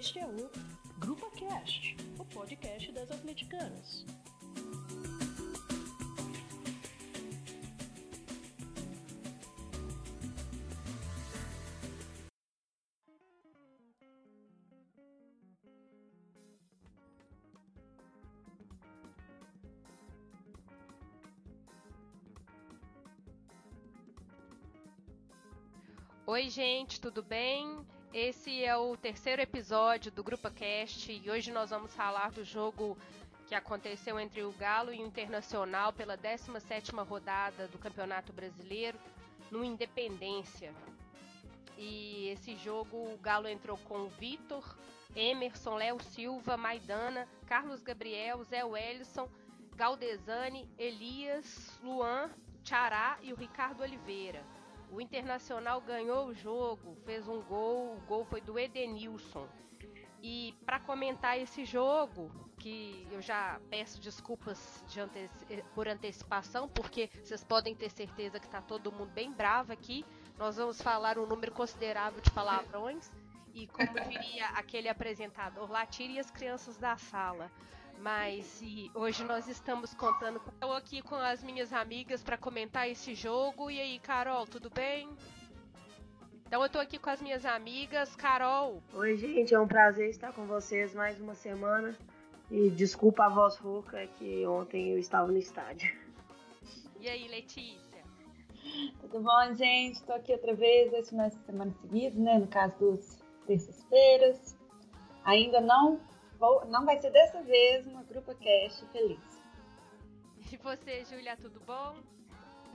Este é o Grupo Cast, o podcast das atleticanas. Oi, gente, tudo bem? Esse é o terceiro episódio do Grupo Cast e hoje nós vamos falar do jogo que aconteceu entre o Galo e o Internacional pela 17ª rodada do Campeonato Brasileiro no Independência. E esse jogo o Galo entrou com Vitor, Emerson, Léo Silva, Maidana, Carlos Gabriel, Zé Wellison, Galdesani, Elias, Luan, Tchará e o Ricardo Oliveira. O Internacional ganhou o jogo, fez um gol, o gol foi do Edenilson. E para comentar esse jogo, que eu já peço desculpas de anteci por antecipação, porque vocês podem ter certeza que está todo mundo bem bravo aqui. Nós vamos falar um número considerável de palavrões. E como diria aquele apresentador, lá tire as crianças da sala. Mas hoje nós estamos contando. Estou aqui com as minhas amigas para comentar esse jogo. E aí, Carol, tudo bem? Então eu estou aqui com as minhas amigas. Carol. Oi, gente, é um prazer estar com vocês mais uma semana. E desculpa a voz rouca é que ontem eu estava no estádio. E aí, Letícia? Tudo bom, gente? Estou aqui outra vez, esse final de semana seguido, né? No caso dos terças-feiras. Ainda não Vou, não vai ser dessa vez uma Grupo Cast feliz. E você, Júlia, tudo bom?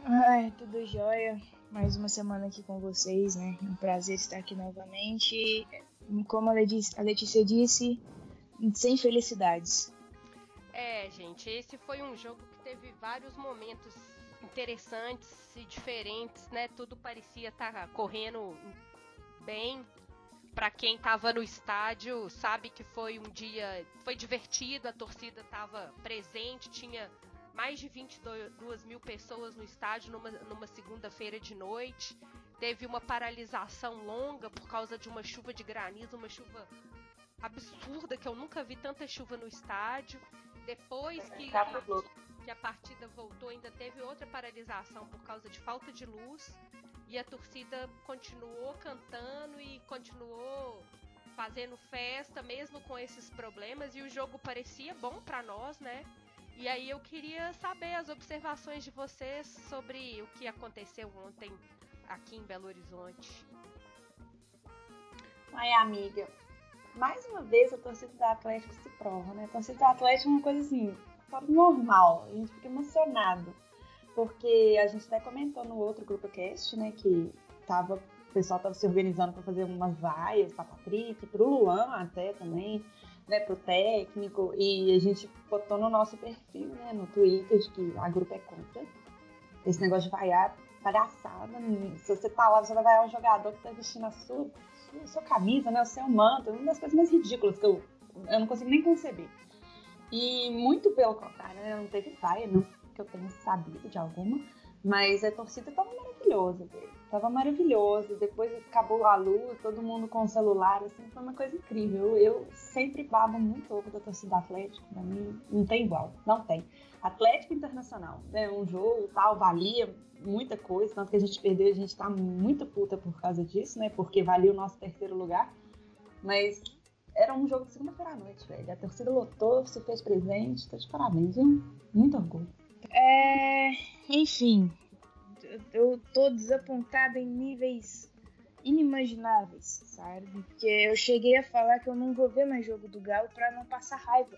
Ai, tudo jóia. Mais uma semana aqui com vocês, né? É um prazer estar aqui novamente. Como a Letícia, a Letícia disse, sem felicidades. É, gente, esse foi um jogo que teve vários momentos interessantes e diferentes, né? Tudo parecia estar tá correndo bem, para quem estava no estádio, sabe que foi um dia, foi divertido, a torcida estava presente, tinha mais de 22 mil pessoas no estádio numa, numa segunda-feira de noite. Teve uma paralisação longa por causa de uma chuva de granizo, uma chuva absurda, que eu nunca vi tanta chuva no estádio. Depois que, que a partida voltou, ainda teve outra paralisação por causa de falta de luz. E a torcida continuou cantando e continuou fazendo festa, mesmo com esses problemas. E o jogo parecia bom para nós, né? E aí eu queria saber as observações de vocês sobre o que aconteceu ontem aqui em Belo Horizonte. Ai, amiga, mais uma vez a torcida do Atlético se prova, né? A torcida do Atlético é uma coisa assim, fora normal. A gente fica emocionado porque a gente até comentou no outro grupo cast, né, que tava, o pessoal tava se organizando para fazer umas vaias para Patrick, para o Luan até também, né, pro técnico, e a gente botou no nosso perfil, né, no Twitter, de que a grupo é contra. Esse negócio de vaiar, palhaçada, se você tá lá, você vai vaiar um jogador que tá vestindo a sua, sua, sua camisa, né, o seu manto, uma das coisas mais ridículas que eu, eu não consigo nem conceber. E muito pelo contrário, né, não teve vaia, não que eu tenho sabido de alguma, mas a torcida tava maravilhosa dele. Tava maravilhoso. Depois acabou a luz, todo mundo com o celular, assim, foi uma coisa incrível. Eu sempre babo muito ovo da torcida Atlético, pra mim não tem igual, não tem. Atlético Internacional, né? Um jogo tal, valia muita coisa, tanto que a gente perdeu, a gente tá muito puta por causa disso, né? Porque valia o nosso terceiro lugar. Mas era um jogo de segunda-feira à noite, velho. A torcida lotou, se fez presente, tá de parabéns, viu? Muito orgulho. É, enfim, eu tô desapontada em níveis inimagináveis, sabe? Porque eu cheguei a falar que eu não vou ver mais jogo do Galo para não passar raiva.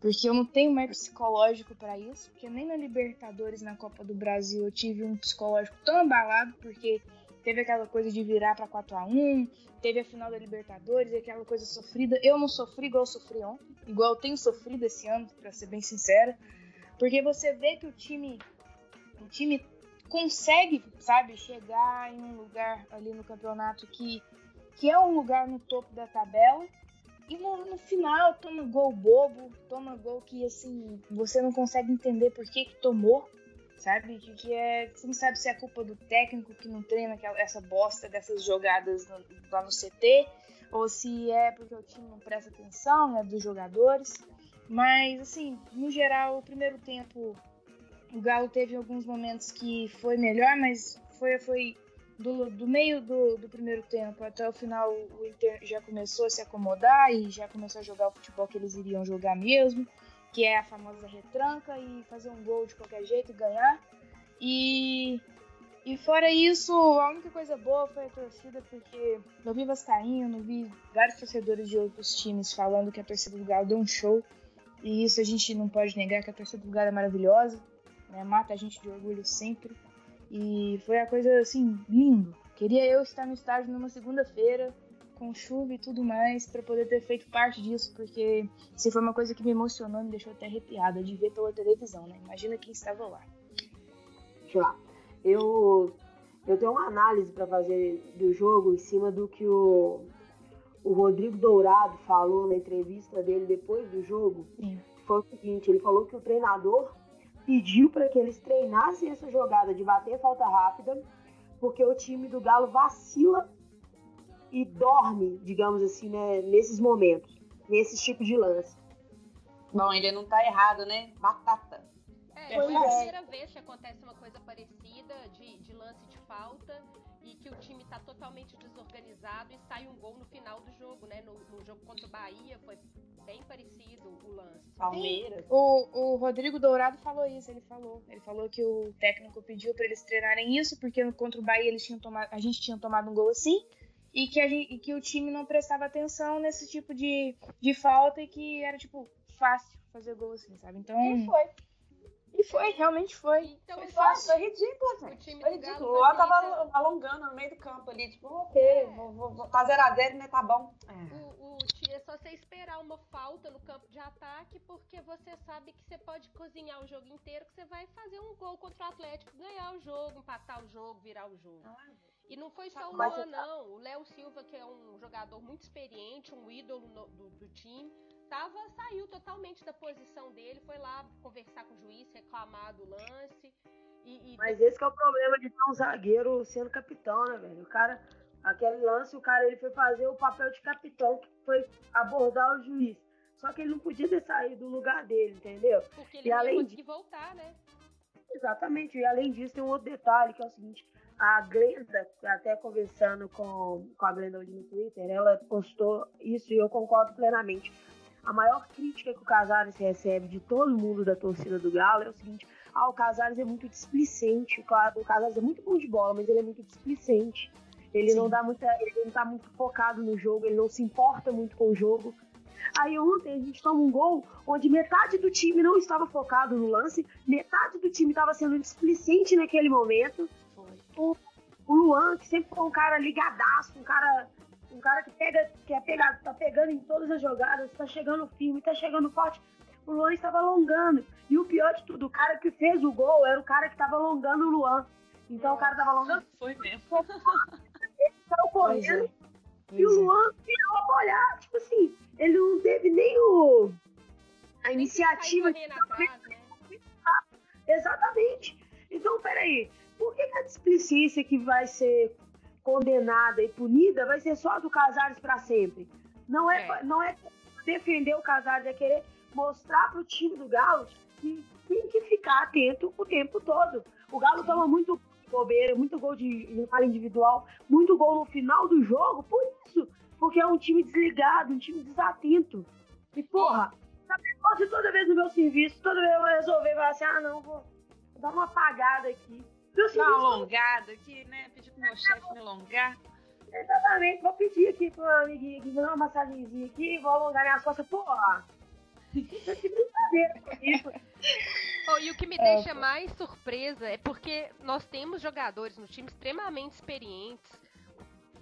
Porque eu não tenho mais psicológico para isso, porque nem na Libertadores, na Copa do Brasil, eu tive um psicológico tão abalado, porque teve aquela coisa de virar para 4 a 1 teve a final da Libertadores, aquela coisa sofrida. Eu não sofri igual eu sofri ontem, igual eu tenho sofrido esse ano, para ser bem sincera. Porque você vê que o time, o time consegue, sabe, chegar em um lugar ali no campeonato que, que é um lugar no topo da tabela. E no, no final toma gol bobo, toma gol que assim, você não consegue entender por que, que tomou, sabe? Que, que é. Você não sabe se é culpa do técnico que não treina aquela, essa bosta dessas jogadas no, lá no CT, ou se é porque o time não presta atenção, né, dos jogadores. Mas, assim, no geral, o primeiro tempo, o Galo teve alguns momentos que foi melhor, mas foi, foi do, do meio do, do primeiro tempo até o final, o Inter já começou a se acomodar e já começou a jogar o futebol que eles iriam jogar mesmo, que é a famosa retranca e fazer um gol de qualquer jeito e ganhar. E e fora isso, a única coisa boa foi a torcida, porque eu vi Vascaíno, eu vi vários torcedores de outros times falando que a torcida do Galo deu um show. E isso a gente não pode negar, que a torcida do Galo é maravilhosa, né? mata a gente de orgulho sempre. E foi a coisa, assim, lindo. Queria eu estar no estádio numa segunda-feira, com chuva e tudo mais, para poder ter feito parte disso, porque isso foi uma coisa que me emocionou, me deixou até arrepiada de ver pela televisão, né? Imagina quem estava lá. Lá. Eu, eu tenho uma análise para fazer do jogo em cima do que o, o Rodrigo Dourado falou na entrevista dele depois do jogo. Sim. Foi o seguinte: ele falou que o treinador pediu para que eles treinassem essa jogada de bater falta rápida, porque o time do Galo vacila e dorme, digamos assim, né, nesses momentos, nesses tipos de lance. Bom, ele não tá errado, né? Batata. É, foi a primeira vez que acontece uma coisa parecida de, de lance de falta e que o time tá totalmente desorganizado e sai um gol no final do jogo, né? No, no jogo contra o Bahia foi bem parecido o lance. Palmeiras. O, o Rodrigo Dourado falou isso, ele falou. Ele falou que o técnico pediu para eles treinarem isso, porque contra o Bahia eles tinham tomado, a gente tinha tomado um gol assim, e que, a gente, e que o time não prestava atenção nesse tipo de, de falta e que era, tipo, fácil fazer gol assim, sabe? Então. E foi. E foi, realmente foi. Então, Foi fácil, foi ridículo, O gente. time Foi ridículo. O Luan tava alongando no meio do campo ali, tipo, ok, É. vou, vou, vou, tá 0x0, né? Tá bom. É. O, o time é só você esperar uma falta no campo de ataque, porque você sabe que você pode cozinhar o jogo inteiro, que você vai fazer um gol contra o Atlético, ganhar o jogo, empatar o jogo, virar o jogo. E não foi só o Luan, você não. O Léo Silva, que é um jogador muito experiente, um ídolo no- do, do time, tava, saiu totalmente da posição dele, foi lá conversar com o juiz, reclamar do lance. E, e Mas esse que é o problema de ter um zagueiro sendo capitão, né, velho? O cara, aquele lance, o cara ele foi fazer o papel de capitão, que foi abordar o juiz. Só que ele não podia ter saído do lugar dele, entendeu? porque ele e ia além conseguir voltar, né? Exatamente. E além disso, tem um outro detalhe, que é o seguinte. A Glenda, até conversando com, com a Glenda hoje no Twitter, ela postou isso e eu concordo plenamente. A maior crítica que o Casares recebe de todo mundo da torcida do Galo é o seguinte: ah, o Casares é muito displicente. O Ca- O Casares é muito bom de bola, mas ele é muito displicente. Ele não dá muita. Ele não tá muito focado no jogo, ele não se importa muito com o jogo. Aí ontem a gente toma um gol onde metade do time não estava focado no lance, metade do time estava sendo displicente naquele momento. O, o Luan, que sempre foi um cara ligadaço, um cara, um cara que pega, que é pegado, tá pegando em todas as jogadas, tá chegando firme, tá chegando forte. O Luan estava alongando. E o pior de tudo, o cara que fez o gol era o cara que estava alongando o Luan. Então o cara tava alongando, Foi mesmo. saiu correndo. E o é. Luan virou a olhar, tipo assim, ele não teve nem o. A iniciativa atrás, né? Exatamente. Então, peraí, por que, que a displicência que vai ser condenada e punida vai ser só do Casares para sempre? Não é, É. não é defender o Casares, é querer mostrar pro time do Galo que tem que ficar atento o tempo todo. O Galo toma muito bobeira, muito gol de, falha individual, muito gol no final do jogo, por isso. Porque é um time desligado, um time desatento. E, porra, se toda vez no meu serviço, toda vez eu vou resolver, falar assim, ah, não, vou dar uma apagada aqui. Dá uma alongada aqui, né? Pedir pro meu chefe me alongar. exatamente, vou pedir aqui pro amiguinho aqui, vou dar uma massagenzinha aqui, vou alongar minhas costas, porra. Isso é de brincadeira comigo. Oh, e o que me deixa mais surpresa é porque nós temos jogadores no time extremamente experientes.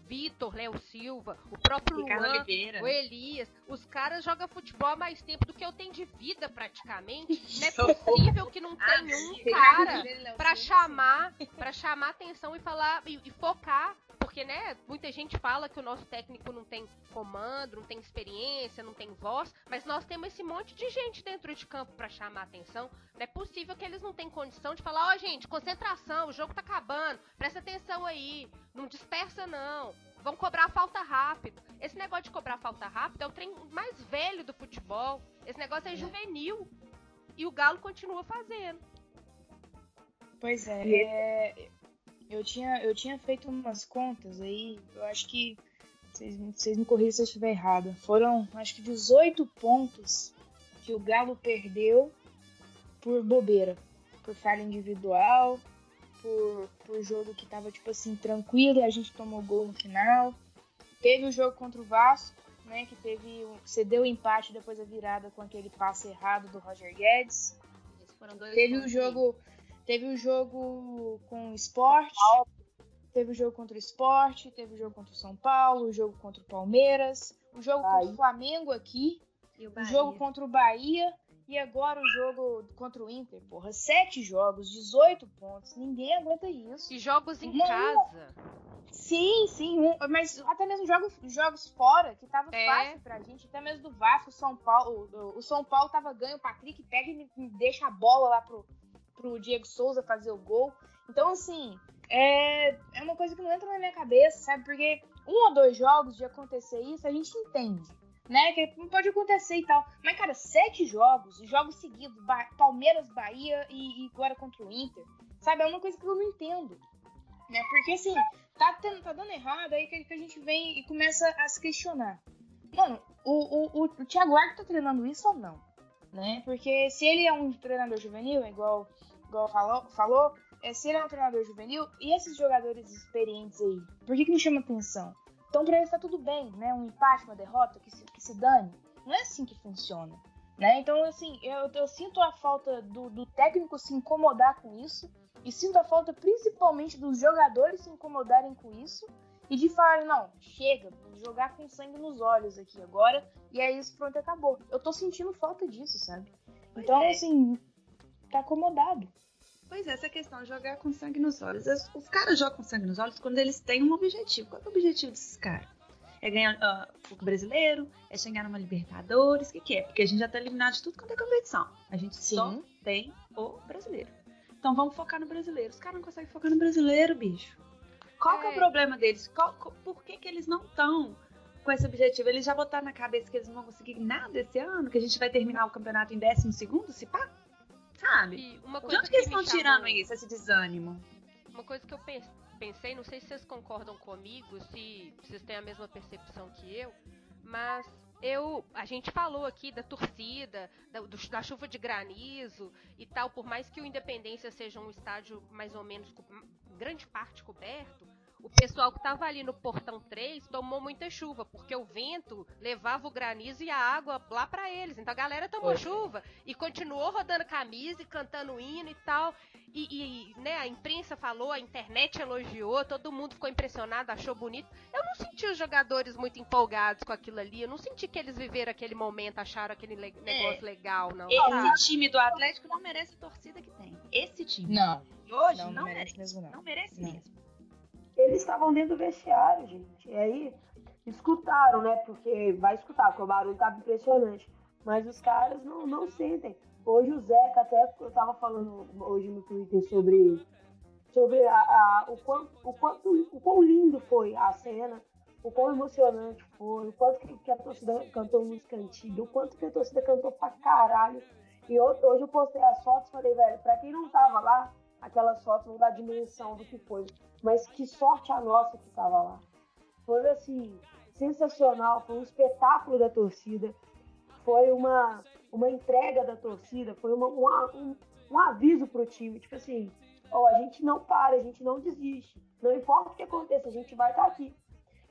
Vitor, Léo Silva, o próprio Ricardo Luan, Oliveira. o Elias. Os caras jogam futebol há mais tempo do que eu tenho de vida, praticamente. Não é possível que não tenha um cara pra chamar, para chamar atenção e falar e, e focar, porque né, muita gente fala que o nosso técnico não tem comando, não tem experiência, não tem voz, mas nós temos esse monte de gente dentro de campo pra chamar atenção. Não é possível que eles não tenham condição de falar, ó, gente, concentração, o jogo tá acabando, presta atenção aí, não dispersa não. Vão cobrar falta rápido. Esse negócio de cobrar falta rápido é o trem mais velho do futebol. Esse negócio é, é. juvenil. E o Galo continua fazendo. Pois é, é, eu, tinha, eu tinha feito umas contas aí, eu acho que vocês, vocês me corrigem se eu estiver errado. Foram acho que 18 pontos que o Galo perdeu por bobeira, por falha individual, por, por jogo que tava, tipo assim, tranquilo e a gente tomou gol no final. Teve o jogo contra o Vasco, né, que teve cedeu o empate depois da virada com aquele passe errado do Roger Guedes. teve o jogo, teve o jogo com o Sport, teve o jogo contra o Sport, teve o jogo contra o São Paulo, o jogo contra o Palmeiras, o jogo contra o Flamengo aqui, o, o jogo contra o Bahia e agora o jogo contra o Inter, porra, sete jogos, 18 pontos, ninguém aguenta isso. E jogos em casa. Sim, sim, um, mas até mesmo jogos, jogos fora, que tava é. fácil pra gente, até mesmo do Vasco, São Paulo, o, o São Paulo tava ganho, o Patrick pega e me, deixa a bola lá pro, pro Diego Souza fazer o gol. Então, assim, é, é uma coisa que não entra na minha cabeça, sabe? Porque um ou dois jogos de acontecer isso, a gente entende né? Que não pode acontecer e tal. Mas, cara, sete jogos, jogos seguidos, ba Palmeiras, Bahia e, e, agora contra o Inter. Sabe? É uma coisa que eu não entendo. Né? Porque assim, tá, tendo, tá dando errado, aí que, que, a gente vem e começa a se questionar. Mano, o, o, o, o Thiago Arco tá treinando isso ou não? Né? Porque se ele é um treinador juvenil, igual, igual falou, falou é, se ele é um treinador juvenil, e esses jogadores experientes aí, por que, que me chama atenção? Então, para eles tá tudo bem, né? Um empate, uma derrota, que se, que se dane. Não é assim que funciona. Né? Então, assim, eu, eu sinto a falta do, do, técnico se incomodar com isso, e sinto a falta principalmente dos jogadores se incomodarem com isso, e de falar, não, chega, jogar com sangue nos olhos aqui agora, e é isso, pronto, acabou. Eu tô sentindo falta disso, sabe? Então, é. assim, tá acomodado. Pois é, essa questão jogar com sangue nos olhos. Os caras jogam com sangue nos olhos quando eles têm um objetivo. Qual é o objetivo desses caras? É ganhar uh, o brasileiro? É chegar numa Libertadores? O que, que é? Porque a gente já tá eliminado de tudo quanto é competição. A gente Sim. só tem o brasileiro. Então vamos focar no brasileiro. Os caras não conseguem focar no brasileiro, bicho. Qual é. que é o é. problema deles? Qual, por que, que eles não estão com esse objetivo? Eles já botaram na cabeça que eles não vão conseguir nada esse ano? Que a gente vai terminar o campeonato em 12 segundo, se pá? Sabe? De onde que, eles estão tirando isso, esse desânimo? Uma coisa que eu pensei, não sei se vocês concordam comigo, se vocês têm a mesma percepção que eu, mas eu, a gente falou aqui da torcida, da, do, da, chuva de granizo e tal, por mais que o Independência seja um estádio mais ou menos grande parte coberto, o pessoal que estava ali no portão 3 tomou muita chuva, porque o vento levava o granizo e a água lá para eles. Então a galera tomou chuva e continuou rodando camisa e cantando hino e tal. E, e, né, a imprensa falou, a internet elogiou, todo mundo ficou impressionado, achou bonito. Eu não senti os jogadores muito empolgados com aquilo ali. Eu não senti que eles viveram aquele momento, acharam aquele le é. negócio é. legal, não. Esse ah. time do Atlético não merece a torcida que tem. Esse time. Não. Hoje não, não merece, merece mesmo, não. Não merece não. mesmo eles estavam dentro do vestiário, gente. E aí escutaram, né? Porque vai escutar, porque o barulho tava impressionante. Mas os caras não, não sentem. Hoje o Zeca, até eu tava falando hoje no Twitter sobre, sobre a, a, o, quanto, o, quanto, o quão lindo foi a cena, o quão emocionante foi, o quanto que, que a torcida cantou música antiga, o quanto que a torcida cantou pra caralho. E hoje eu postei as fotos falei, velho, pra quem não tava lá, aquelas fotos vão dar dimensão do que foi. Mas que sorte a nossa que estava lá. Foi assim, sensacional, foi um espetáculo da torcida, foi uma, uma entrega da torcida, foi uma, uma, um, um aviso pro time, tipo assim, ó, a gente não para, a gente não desiste. Não importa o que aconteça, a gente vai estar tá aqui.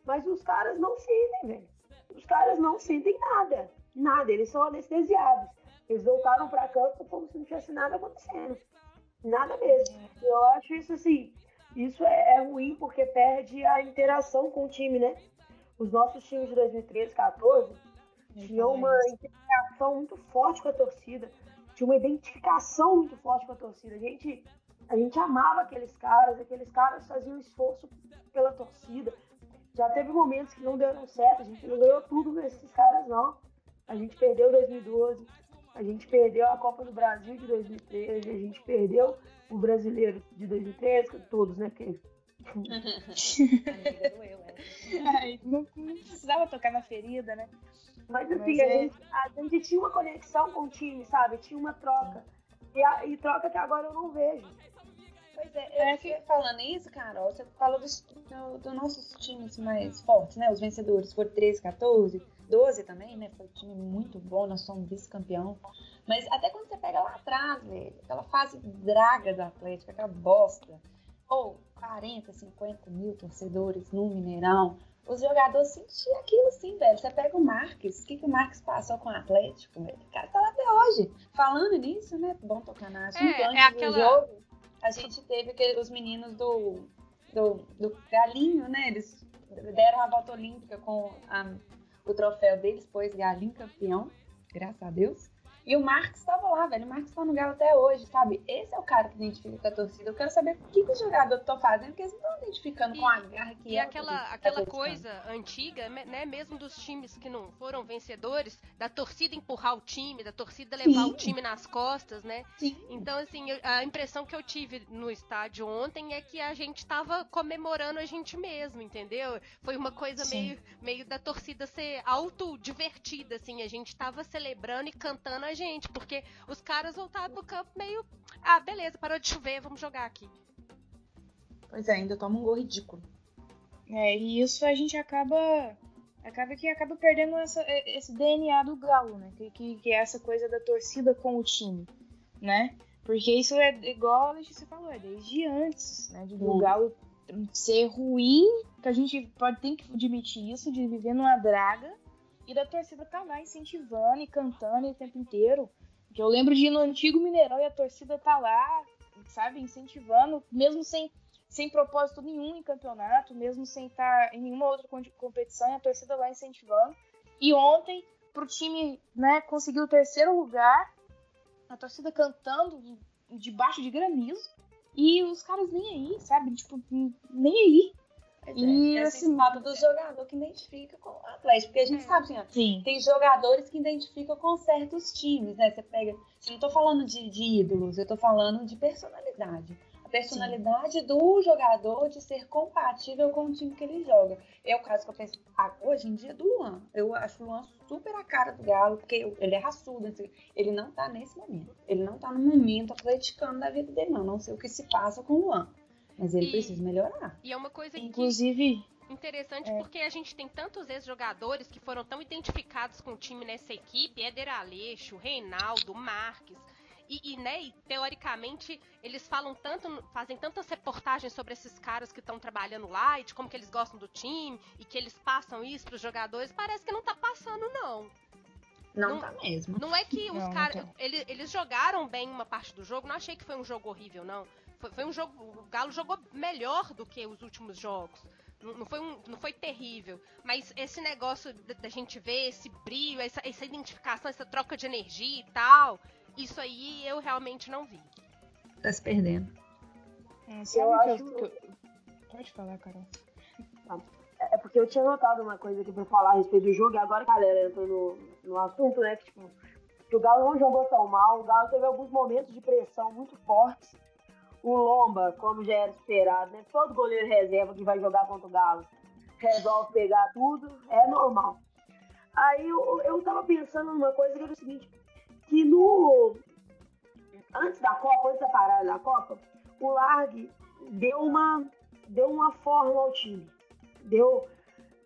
Mas os caras não sentem, velho. Os caras não sentem nada. Nada, eles são anestesiados. Eles voltaram para campo como se não tivesse nada acontecendo. Nada mesmo. Eu acho isso assim, isso é, é ruim porque perde a interação com o time, né? Os nossos times de 2013, 14 tinham uma interação muito forte com a torcida, tinha uma identificação muito forte com a torcida. A gente, a gente amava aqueles caras, aqueles caras faziam esforço pela torcida. Já teve momentos que não deram certo, a gente não ganhou tudo nesses caras, não. A gente perdeu 2012, a gente perdeu a Copa do Brasil de 2013, a gente perdeu o Brasileiro de 2013, todos, né? Porque... Amiga, doeu, é. Ai, não, precisava tocar na ferida, né? Mas assim, Mas a, é- gente, a gente tinha uma conexão com o time, sabe? Tinha uma troca. E, a- e troca que agora eu não vejo. Pois é, eu fiquei falando isso, Carol, você falou dos do, do nossos times mais fortes, né? Os vencedores foram 13, 14, 12 também, né? Foi um time muito bom, nós somos vice-campeão. Mas até quando você pega lá atrás, velho, aquela fase draga do Atlético, aquela bosta, ou 40, 50 mil torcedores no Mineirão, os jogadores sentiam aquilo sim, velho. Você pega o Marques, o que, que o Marques passou com o Atlético, velho? O cara tá lá até hoje. Falando nisso, né? Bom tocar na assunto, É, é antes aquela- do jogo, a gente teve aquele- os meninos do, do, do Galinho, né? Eles deram a volta olímpica com a- o troféu deles, pois Galinho campeão, graças a Deus. E o Marcos estava lá, velho. O Marcos tá no Galo até hoje, sabe? Esse é o cara que identifica com a torcida. Eu quero saber o que, que os jogadores estão fazendo, porque eles não estão identificando E- com a garra que E é aquela, aquela coisa antiga, né, mesmo dos times que não foram vencedores, da torcida empurrar o time, da torcida levar Sim. o time nas costas, né? Sim. Então, assim, a impressão que eu tive no estádio ontem é que a gente tava comemorando a gente mesmo, entendeu? Foi uma coisa Sim. meio, meio da torcida ser autodivertida, assim, a gente tava celebrando e cantando a gente, porque os caras voltaram pro campo meio, ah, beleza, parou de chover, vamos jogar aqui. Pois é, ainda toma um gol ridículo. É, e isso a gente acaba. Acaba que acaba perdendo essa, esse DNA do Galo, né? Que, que, que é essa coisa da torcida com o time, né? Porque isso é igual a Letícia falou, é desde antes, né? De, do Hum. Galo ser ruim, que a gente pode tem que admitir isso, de viver numa draga, e da torcida tá lá incentivando e cantando o tempo inteiro. Eu lembro de ir no antigo Mineirão e a torcida tá lá, sabe, incentivando, mesmo sem sem propósito nenhum em campeonato, mesmo sem estar em nenhuma outra competição, e a torcida lá incentivando. E ontem, pro time né, conseguir o terceiro lugar, a torcida cantando debaixo de granizo, e os caras nem aí, sabe? Tipo, nem aí. Pois E, é, esse assim, fato do jogador que identifica com o Atlético. Porque a gente É. sabe, assim, ó, Sim. tem jogadores que identificam com certos times, né? Você pega. Eu não tô falando de, de ídolos, eu tô falando de personalidade. A personalidade do jogador de ser compatível com o time que ele joga. É o caso que eu penso ah, hoje em dia do Luan. Eu acho o Luan super a cara do Galo, porque ele é raçudo. assim, Ele não tá nesse momento. Ele não tá no momento atleticano da vida dele, não. Não sei o que se passa com o Luan. Mas ele E- precisa melhorar. E é uma coisa que Inclusive, Interessante É. porque a gente tem tantos ex-jogadores que foram tão identificados com o time nessa equipe, Éder Aleixo, Reinaldo, Marques. E, e, né, e, teoricamente eles falam tanto, fazem tantas reportagens sobre esses caras que estão trabalhando lá e de como que eles gostam do time e que eles passam isso pros jogadores, parece que não tá passando não. Não, Não- tá mesmo. Não é que os caras. tá. Eles, eles jogaram bem uma parte do jogo, não achei que foi um jogo horrível, não. Foi, foi um jogo. O Galo jogou melhor do que os últimos jogos. Não, foi, um, não foi terrível. Mas esse negócio da, gente ver esse brilho, essa, essa identificação, essa troca de energia e tal, isso aí eu realmente não vi. Tá se perdendo. é, sabe Eu acho- eu, que eu- Pode falar, Carol. É porque eu tinha notado uma coisa aqui pra falar a respeito do jogo, e agora que a galera entrou no, no assunto, né? Que, tipo, que o Galo não jogou tão mal, o Galo teve alguns momentos de pressão muito fortes. O Lomba, como já era esperado, né? Todo goleiro reserva que vai jogar contra o Galo resolve pegar tudo, é normal. Aí eu, eu tava pensando numa coisa que era o seguinte, que no. Antes da Copa, antes da parada da Copa, o Largue deu uma, deu uma forma ao time. Deu.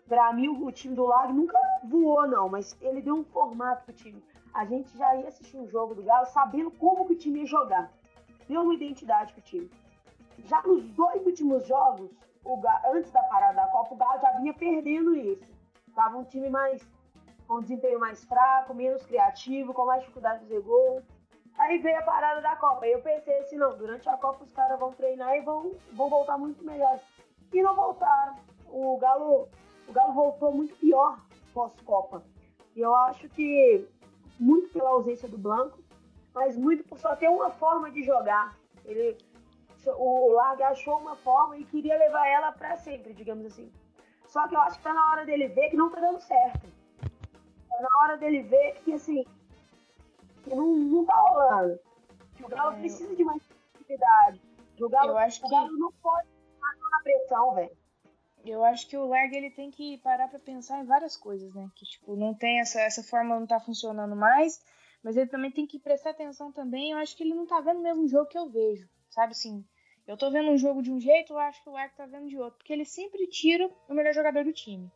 Pra mim, o time do Largue nunca voou, não, mas ele deu um formato pro time. A gente já ia assistir um jogo do Galo sabendo como que o time ia jogar. Deu uma identidade pro time. Já nos dois últimos jogos, antes da parada da Copa, o Galo já vinha perdendo isso. Tava um time mais. com um desempenho mais fraco, menos criativo, com mais dificuldade de fazer gol. Aí veio a parada da Copa. Aí eu pensei assim, não, durante a Copa os caras vão treinar e vão, vão voltar muito melhores. E não voltaram. O Galo, o Galo voltou muito pior pós-Copa. E eu acho que muito pela ausência do Blanco, mas muito por só ter uma forma de jogar. Ele, o Larga achou uma forma e queria levar ela para sempre, digamos assim. Só que eu acho que tá na hora dele ver que não tá dando certo. Tá na hora dele ver que assim, que não, não tá rolando. Que o Galo É, eu- precisa de mais atividade. Que o Galo, Eu acho o que- Galo não pode ficar na pressão, velho. eu acho que o Lerg ele tem que parar para pensar em várias coisas, né? Que tipo, não tem essa essa forma não tá funcionando mais, mas ele também tem que prestar atenção também. Eu acho que ele não tá vendo o mesmo jogo que eu vejo, sabe assim? Eu tô vendo um jogo de um jeito, eu acho que o Lerg tá vendo de outro, porque ele sempre tira o melhor jogador do time.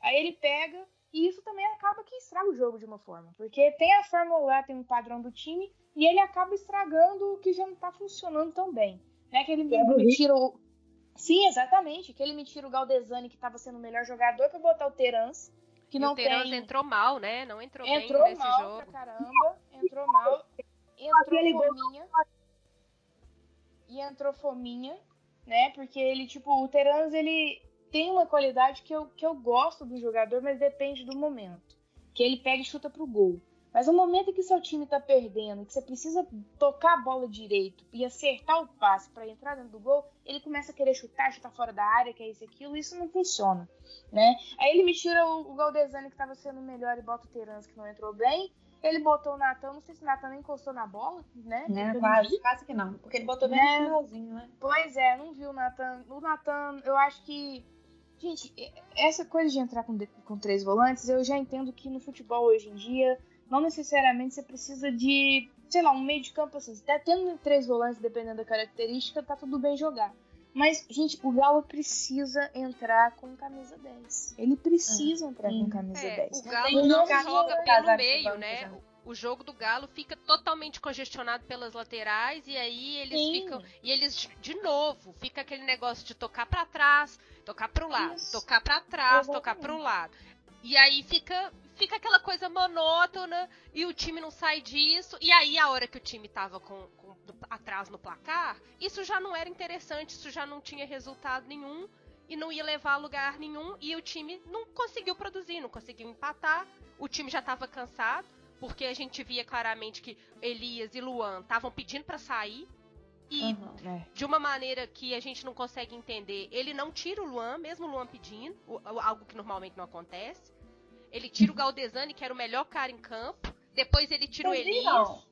Aí ele pega e isso também acaba que estraga o jogo de uma forma, porque tem a fórmula lá, tem um padrão do time e ele acaba estragando o que já não tá funcionando tão bem. Né? Que ele me tira o Sim, exatamente. Que ele me tira o Galdesani, que estava sendo o melhor jogador, para botar o Terans. Que e não o Terans tem... entrou mal, né? Não entrou, entrou bem nesse jogo. Pra caramba. Entrou mal. Entrou fominha. E entrou fominha, né? Porque ele, tipo, o Terans, ele tem uma qualidade que eu, que eu gosto do jogador, mas depende do momento. Que ele pega e chuta pro gol. Mas no momento em que seu time tá perdendo, que você precisa tocar a bola direito e acertar o passe para entrar dentro do gol, ele começa a querer chutar, chutar fora da área, que é isso aquilo, e isso não funciona, né? Aí ele me tira o, o Galdesani que tava sendo melhor e bota o Terans que não entrou bem. Ele botou o Natan, não sei se o Natan nem encostou na bola, né? É, quase, quase que não. Porque ele botou bem né? no finalzinho, né? Pois é, não viu o Natan. O Natan, eu acho que. Gente, essa coisa de entrar com, com três volantes, eu já entendo que no futebol hoje em dia não necessariamente você precisa de, sei lá, um meio de campo assim. Até tendo três volantes, dependendo da característica, tá tudo bem jogar. Mas, gente, o Galo precisa entrar com camisa 10. Ele precisa ah, entrar com camisa é, 10. O Galo não, não joga pelo meio, né? O jogo do Galo fica totalmente congestionado pelas laterais e aí eles Sim. ficam e eles de novo fica aquele negócio de tocar para trás, tocar para o lado, Isso. tocar para trás, Exatamente. tocar para o lado. E aí fica fica aquela coisa monótona e o time não sai disso. E aí, a hora que o time tava com, com, atrás no placar, isso já não era interessante, isso já não tinha resultado nenhum e não ia levar a lugar nenhum. E o time não conseguiu produzir, não conseguiu empatar. O time já tava cansado, porque a gente via claramente que Elias e Luan estavam pedindo para sair. E uhum, é. de uma maneira que a gente não consegue entender, ele não tira o Luan, mesmo o Luan pedindo, algo que normalmente não acontece. Ele tira o Galdesani, que era o melhor cara em campo. Depois ele tira Vocês o Elias. Viram?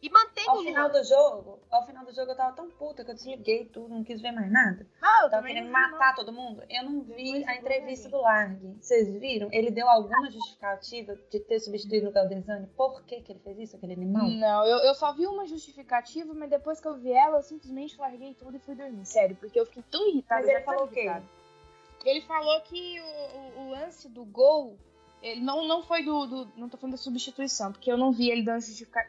E mantém ao o final do jogo, ao final do jogo eu tava tão puta que eu desliguei tudo, não quis ver mais nada. Ah, eu tava querendo matar não. todo mundo. Eu não vi a entrevista do Largue. Vocês viram? Ele deu alguma justificativa de ter substituído o Galdesani? Por que, que ele fez isso, aquele animal? Não, eu, eu só vi uma justificativa, mas depois que eu vi ela, eu simplesmente larguei tudo e fui dormir. Sério, porque eu fiquei tão irritada. Mas ele falou o quê? Ele falou que o, o, o lance do gol ele não, não foi do, do, Não tô falando da substituição, porque eu não vi ele dando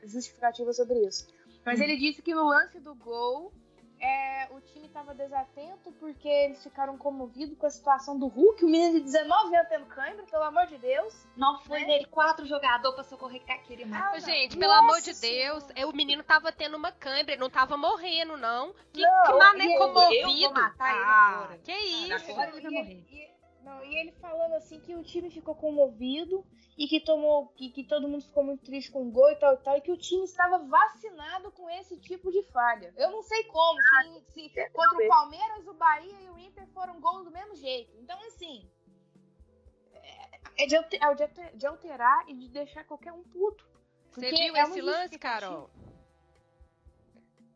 justificativa sobre isso. Mas hum. ele disse que no lance do gol, é, o time estava desatento porque eles ficaram comovidos com a situação do Hulk, o menino de 19 anos tendo câimbra, pelo amor de Deus. Não foi né? nele quatro jogadores pra socorrer aquele ah, Gente, pelo amor de Deus, é, o menino tava tendo uma câimbra, ele não tava morrendo, não. Que, não, que mané comovido. Eu vou matar ele ah, agora. Que isso? Agora ele vai morrer. E, não, e ele falando assim que o time ficou comovido e que tomou que, que todo mundo ficou muito triste com o gol e tal e tal, e que o time estava vacinado com esse tipo de falha. Eu não sei como, se, se contra o Palmeiras, o Bahia e o Inter foram gols do mesmo jeito. Então, assim, é, é de, é de alterar e de deixar qualquer um puto. Você viu é esse lance, Carol?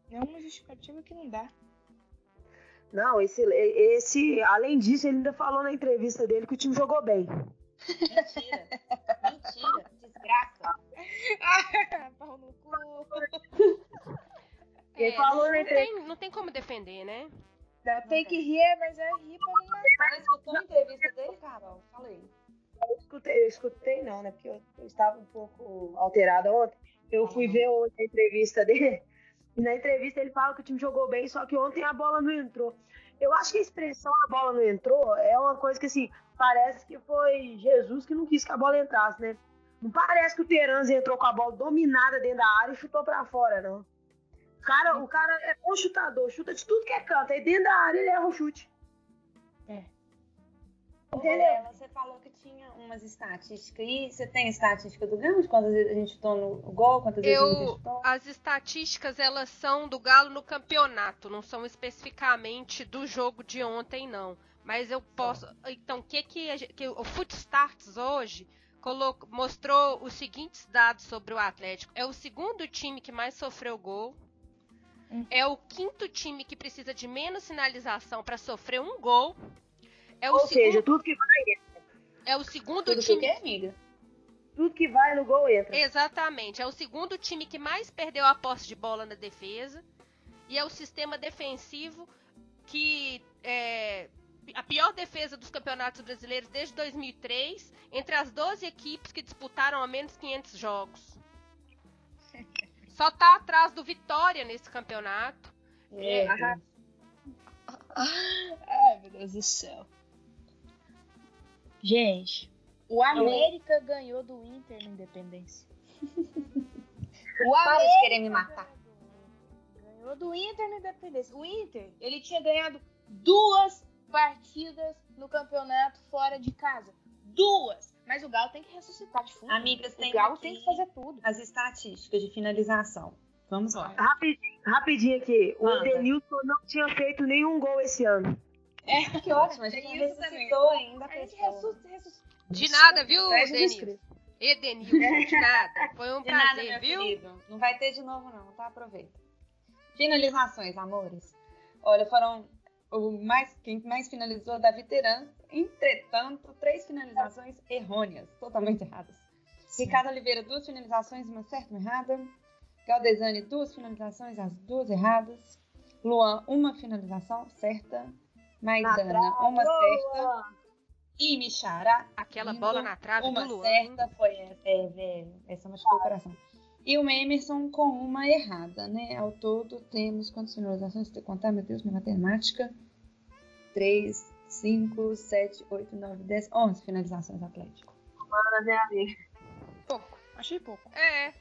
É uma justificativa que não dá. Não, esse, esse, além disso, ele ainda falou na entrevista dele que o time jogou bem. Mentira. Mentira. Desgraça. Pau no cu. Ele é, falou não, na entrevista. Tem, não tem como defender, né? Tem que rir, mas é rir pra não matar. Você escutou a entrevista dele, Carol? Falei. Eu escutei, eu escutei não, né? Porque eu, eu estava um pouco alterada ontem. Eu fui ver a entrevista dele. Na entrevista ele fala que o time jogou bem, só que ontem a bola não entrou. Eu acho que a expressão a bola não entrou é uma coisa que assim, parece que foi Jesus que não quis que a bola entrasse, né? Não parece que o Terans entrou com a bola dominada dentro da área e chutou para fora, não. Cara, o cara é bom chutador, chuta de tudo que é canto. Aí dentro da área ele erra o chute. É. Entendeu? Você falou que tinha umas estatísticas aí. Você tem estatística do Galo? De quantas vezes a gente chutou no gol? Quantas vezes Eu, a gente chutou? As estatísticas, elas são do Galo no campeonato. Não são especificamente do jogo de ontem, não. Mas eu posso... Então, o que que, que... O Footstarts hoje colocou, mostrou os seguintes dados sobre o Atlético. É o segundo time que mais sofreu gol. Hum. É o quinto time que precisa de menos sinalização para sofrer um gol É o Ou segundo, seja, tudo que vai, é o segundo Tudo que o time. quê, amiga? tudo que vai no gol entra. Exatamente. É o segundo time que mais perdeu a posse de bola na defesa. E é o sistema defensivo que é a pior defesa dos campeonatos brasileiros desde 2003, entre as 12 equipes que disputaram a menos 500 jogos. Só tá atrás do Vitória nesse campeonato. É, Ai, meu Deus do céu. Gente, o América ganhou do Inter na Independência. O Para de querer me matar. ganhou do Inter na Independência. O Inter, ele tinha ganhado duas partidas no campeonato fora de casa. Duas! Mas o Galo tem que ressuscitar de fundo. Amigas, tem o Galo aqui- tem que fazer tudo. As estatísticas de finalização. Vamos lá. Rapidinho, rapidinho aqui. O Manda. Edenilson não tinha feito nenhum gol esse ano. Que ótimo, a gente isso ressuscitou ainda a A gente ressuscita. De nada, viu, Denilson? Cristo. Edenilson, de nada. Foi um De nada, prazer, meu viu? querido. Não vai ter de novo, não, tá? Aproveita. Finalizações, amores. Olha, foram o mais, quem mais finalizou da Veterans. Entretanto, três finalizações errôneas, totalmente erradas. Ricardo Oliveira, duas finalizações, uma certa e uma errada. Galdesani, duas finalizações, as duas erradas. Luan, uma finalização certa. Maidana, uma certa. E Michara, Aquela Lindo. bola na trave uma do Luan. certa foi essa. É, velho. Essa machucou o coração. E o Emerson com uma errada, né? Ao todo temos quantas finalizações? Tem que contar, meu Deus, minha matemática. 3, 5, 7, 8, 9, 10, 11 finalizações Atlético. Mano, né, amiga? Pouco. Achei pouco. É.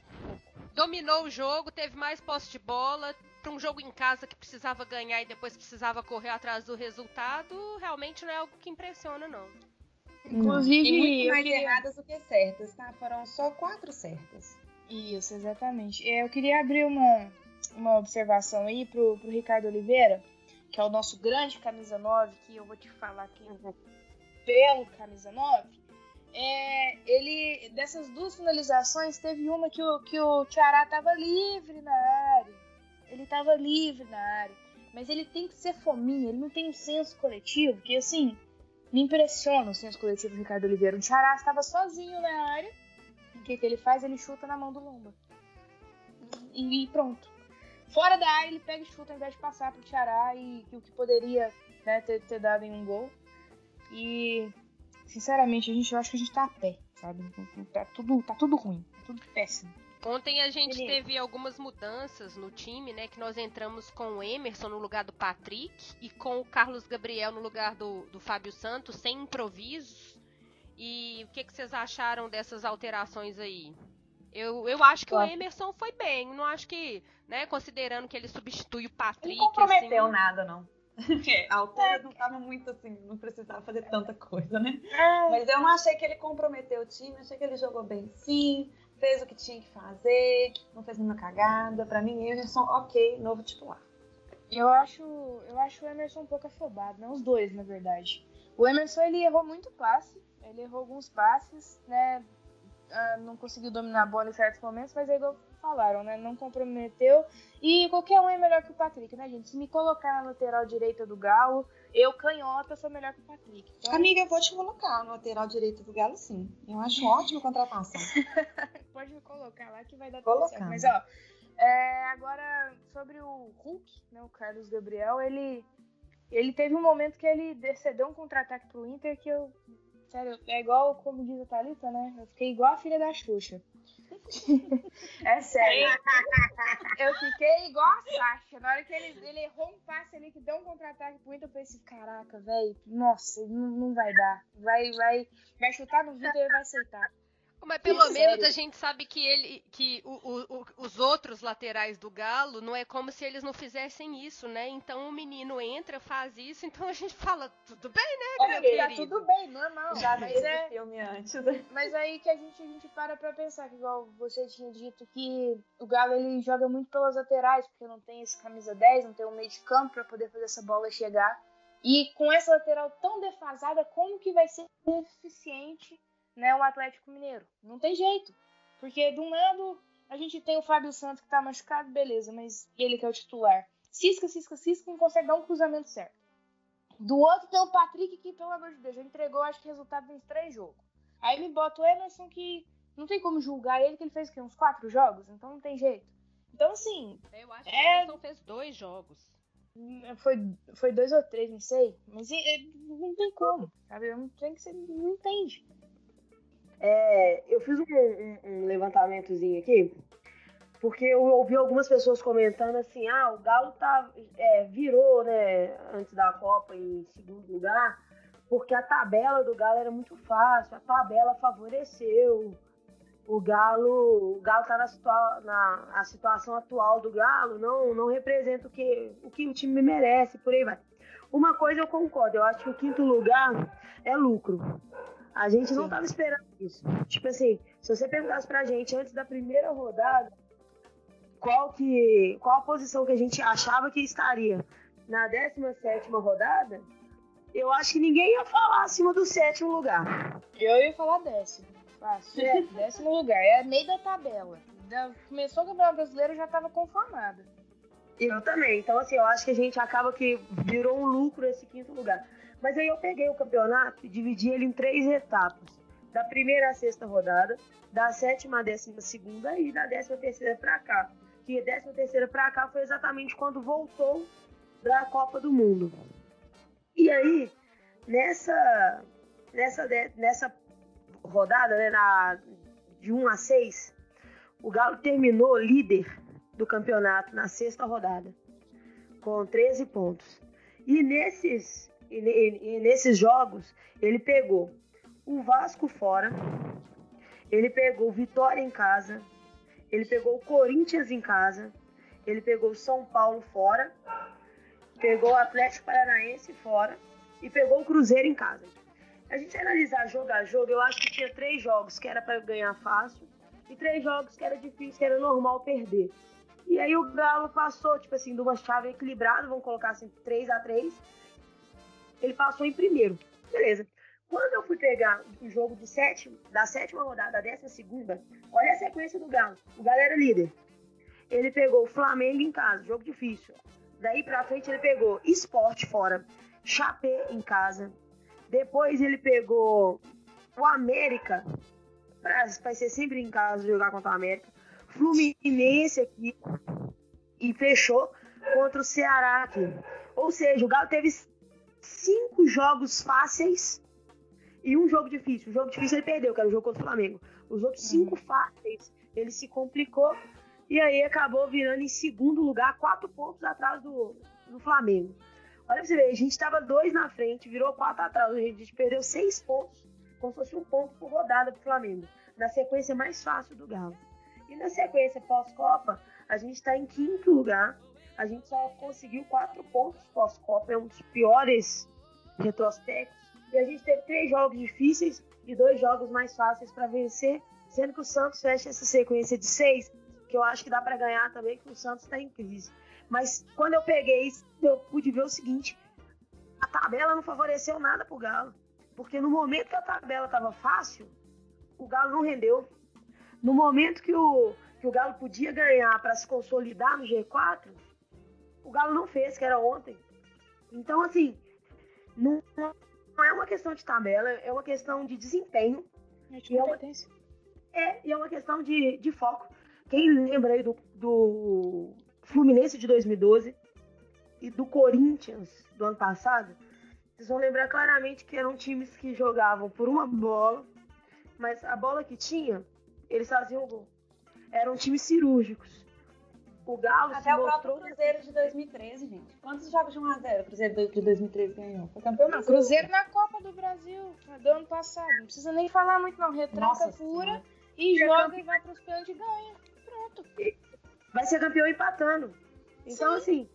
Dominou o jogo, teve mais posse de bola. Para um jogo em casa que precisava ganhar e depois precisava correr atrás do resultado, realmente não é algo que impressiona, não. Inclusive, e muito mais queria- erradas do que certas, tá? Foram só quatro certas. Isso, exatamente. Eu queria abrir uma, uma observação aí pro, pro Ricardo Oliveira, que é o nosso grande camisa 9, que eu vou te falar aqui pelo camisa 9. É, ele, dessas duas finalizações, teve uma que o, que o Tiará tava livre na área. Ele tava livre na área. Mas ele tem que ser fominha, ele não tem um senso coletivo, que assim, me impressiona o senso coletivo do Ricardo Oliveira. O Tiará estava sozinho na área. O que, que ele faz? Ele chuta na mão do Lomba. E, e pronto. Fora da área, ele pega e chuta ao invés de passar pro Tiará e o que poderia né, ter, ter dado em um gol. E, sinceramente, a gente, eu acho que a gente tá a pé, sabe? Tá tudo, tá tudo ruim, tá tudo péssimo. Ontem a gente Beleza. teve algumas mudanças no time, né? Que nós entramos com o Emerson no lugar do Patrick e com o Carlos Gabriel no lugar do, do Fábio Santos, sem improvisos. E o que, que vocês acharam dessas alterações aí? Eu, eu acho que o Claro. Emerson foi bem. Não acho que, né, considerando que ele substitui o Patrick. Não comprometeu assim, nada, não. a altura não tava muito assim, não precisava fazer tanta coisa, né? É, Mas eu não achei que ele comprometeu o time, achei que ele jogou bem sim, fez o que tinha que fazer, não fez nenhuma cagada. Pra mim, Emerson, ok, novo titular. Eu acho, eu acho o Emerson um pouco afobado, né? Os dois, na verdade. O Emerson ele errou muito passe, ele errou alguns passes, né? Ah, não conseguiu dominar a bola em certos momentos, mas é igual falaram, né? Não comprometeu. E qualquer um é melhor que o Patrick, né, gente? Se me colocar na lateral direita do Galo, eu canhota sou melhor que o Patrick. Então, Amiga, eu vou te colocar no lateral direito do Galo, sim. Eu acho ótima contratação. pode me colocar lá que vai dar tudo certo. Mas ó, é, agora sobre o Hulk, né, o Carlos Gabriel, ele ele teve um momento que ele cedeu um contra-ataque pro Inter que eu sério, é igual como diz a Thalita, né? Eu fiquei igual a filha da Xuxa. É sério. Eu fiquei igual a Sasha. Na hora que ele, ele errou um passe ali que deu um contra-ataque pro Inter, eu pensei, caraca, velho, nossa, não, não vai dar. Vai, vai, vai chutar no Vitor e ele vai aceitar. Mas pelo menos a gente sabe que ele, que o- o- o- os outros laterais do Galo não é como se eles não fizessem isso, né? Então o menino entra, faz isso, então a gente fala tudo bem, né, meu Ok, tá querido? tudo bem, normal. Já mas, vi esse é, filme antes. mas aí que a gente, a gente para pra pensar, que igual você tinha dito que o Galo ele joga muito pelas laterais, porque não tem esse camisa 10, não tem um meio de campo pra poder fazer essa bola chegar. E com essa lateral tão defasada, como que vai ser eficiente né, o Atlético Mineiro? Não tem jeito. Porque de um lado a gente tem o Fábio Santos que tá machucado, beleza, mas ele que é o titular. Cisca, cisca, cisca, não consegue dar um cruzamento certo. Do outro tem o Patrick que, pelo amor de Deus, já entregou, acho que resultado nos três jogos. Aí me bota o Emerson que não tem como julgar ele, que ele fez o quê? Uns quatro jogos? Então não tem jeito. Então, assim. Eu acho que É- o Emerson fez dois jogos. Foi, foi dois ou três, não sei. Mas é, é, não tem como, sabe? Não tem que você não entende. É, eu fiz um, um- um levantamentozinho aqui, porque eu ouvi algumas pessoas comentando assim, ah, o Galo tá, é, virou, né, antes da Copa em segundo lugar, porque a tabela do Galo era muito fácil, a tabela favoreceu. O Galo, o Galo tá na, situa na a situação atual do Galo, não, não representa o que, o que o time merece, por aí vai. Uma coisa eu concordo, eu acho que o quinto lugar é lucro. A gente não Sim. tava esperando isso. Tipo assim, se você perguntasse pra gente antes da primeira rodada, qual que qual a posição que a gente achava que estaria na 17 rodada, eu acho que ninguém ia falar acima do sétimo lugar. Eu ia falar décimo. Fácil. É, décimo lugar. É meio da tabela. Da- Começou o Campeonato Brasileiro, eu já tava conformada. Eu também. Então, assim, eu acho que a gente acaba que virou um lucro esse quinto lugar. Mas aí eu peguei o campeonato e dividi ele em três etapas. Da primeira à sexta rodada, da sétima à décima segunda e da décima terceira pra cá. Que a décima terceira pra cá foi exatamente quando voltou da Copa do Mundo. E aí, nessa, nessa, nessa rodada, né, na, de 1 a 6, o Galo terminou líder do campeonato na sexta rodada, com 13 pontos. E nesses, e, ne- nesses jogos, ele pegou o Vasco fora, ele pegou o Vitória em casa, ele pegou o Corinthians em casa, ele pegou o São Paulo fora, pegou o Atlético Paranaense fora e pegou o Cruzeiro em casa. A gente analisar jogo a jogo, eu acho que tinha três jogos que era para ganhar fácil e três jogos que era difícil, que era normal perder. E aí o Galo passou, tipo assim, de uma chave equilibrada, vamos colocar assim, 3 a 3 Ele passou em primeiro. Beleza. Quando eu fui pegar o jogo de sétimo, da sétima rodada, da décima segunda, olha a sequência do Galo. O Galo era líder. Ele pegou o Flamengo em casa, jogo difícil. Daí pra frente ele pegou Esporte fora, Chapé em casa. Depois ele pegou o América, vai ser sempre em casa jogar contra o América. Fluminense aqui e fechou contra o Ceará aqui. Ou seja, o Galo teve cinco jogos fáceis e um jogo difícil. O jogo difícil ele perdeu, que era o jogo contra o Flamengo. Os outros cinco fáceis, ele se complicou e aí acabou virando em segundo lugar, quatro pontos atrás do, do Flamengo. Olha pra você ver, a gente tava dois na frente, virou quatro atrás. A gente perdeu seis pontos, como se fosse um ponto por rodada pro Flamengo. Na sequência mais fácil do Galo. E na sequência pós-Copa, a gente está em quinto lugar. A gente só conseguiu quatro pontos pós-Copa, é um dos piores retrospectos. E a gente teve três jogos difíceis e dois jogos mais fáceis para vencer, sendo que o Santos fecha essa sequência de seis, que eu acho que dá para ganhar também, que o Santos está em crise. Mas quando eu peguei eu pude ver o seguinte: a tabela não favoreceu nada pro Galo. Porque no momento que a tabela estava fácil, o Galo não rendeu. No momento que o, que o Galo podia ganhar para se consolidar no G4, o Galo não fez, que era ontem. Então, assim, não, não é uma questão de tabela, é uma questão de desempenho É de E é uma- é, e é uma questão de, de foco. Quem lembra aí do, do Fluminense de 2012 e do Corinthians do ano passado, vocês vão lembrar claramente que eram times que jogavam por uma bola, mas a bola que tinha, eles faziam gol. Eram times cirúrgicos. O Galo Até se o próprio Cruzeiro de 2013, gente. Quantos jogos de 1x0 o Cruzeiro de 2013 ganhou? Foi campeão Não, Cruzeiro na Copa do Brasil do ano passado. Não precisa nem falar muito, não. Retranca Nossa pura Senhora. e joga campeão. e vai pros pênaltis e ganha. Pronto. vai ser campeão empatando. Então, assim,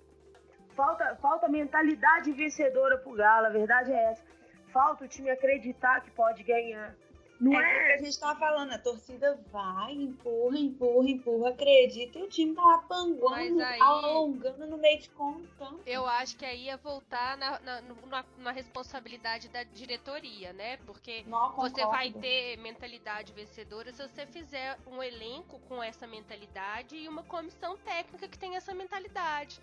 falta, falta mentalidade vencedora pro Galo, a verdade é essa. Falta o time acreditar que pode ganhar. Não É o que é, a gente tava falando, a torcida vai, empurra, empurra, empurra, acredita, e o time tá lá panguando, Mas aí- alongando no meio de conta. Eu acho que aí ia voltar na, na, na- na responsabilidade da diretoria, né? Porque Não, você vai ter mentalidade vencedora se você fizer um elenco com essa mentalidade e uma comissão técnica que tem essa mentalidade.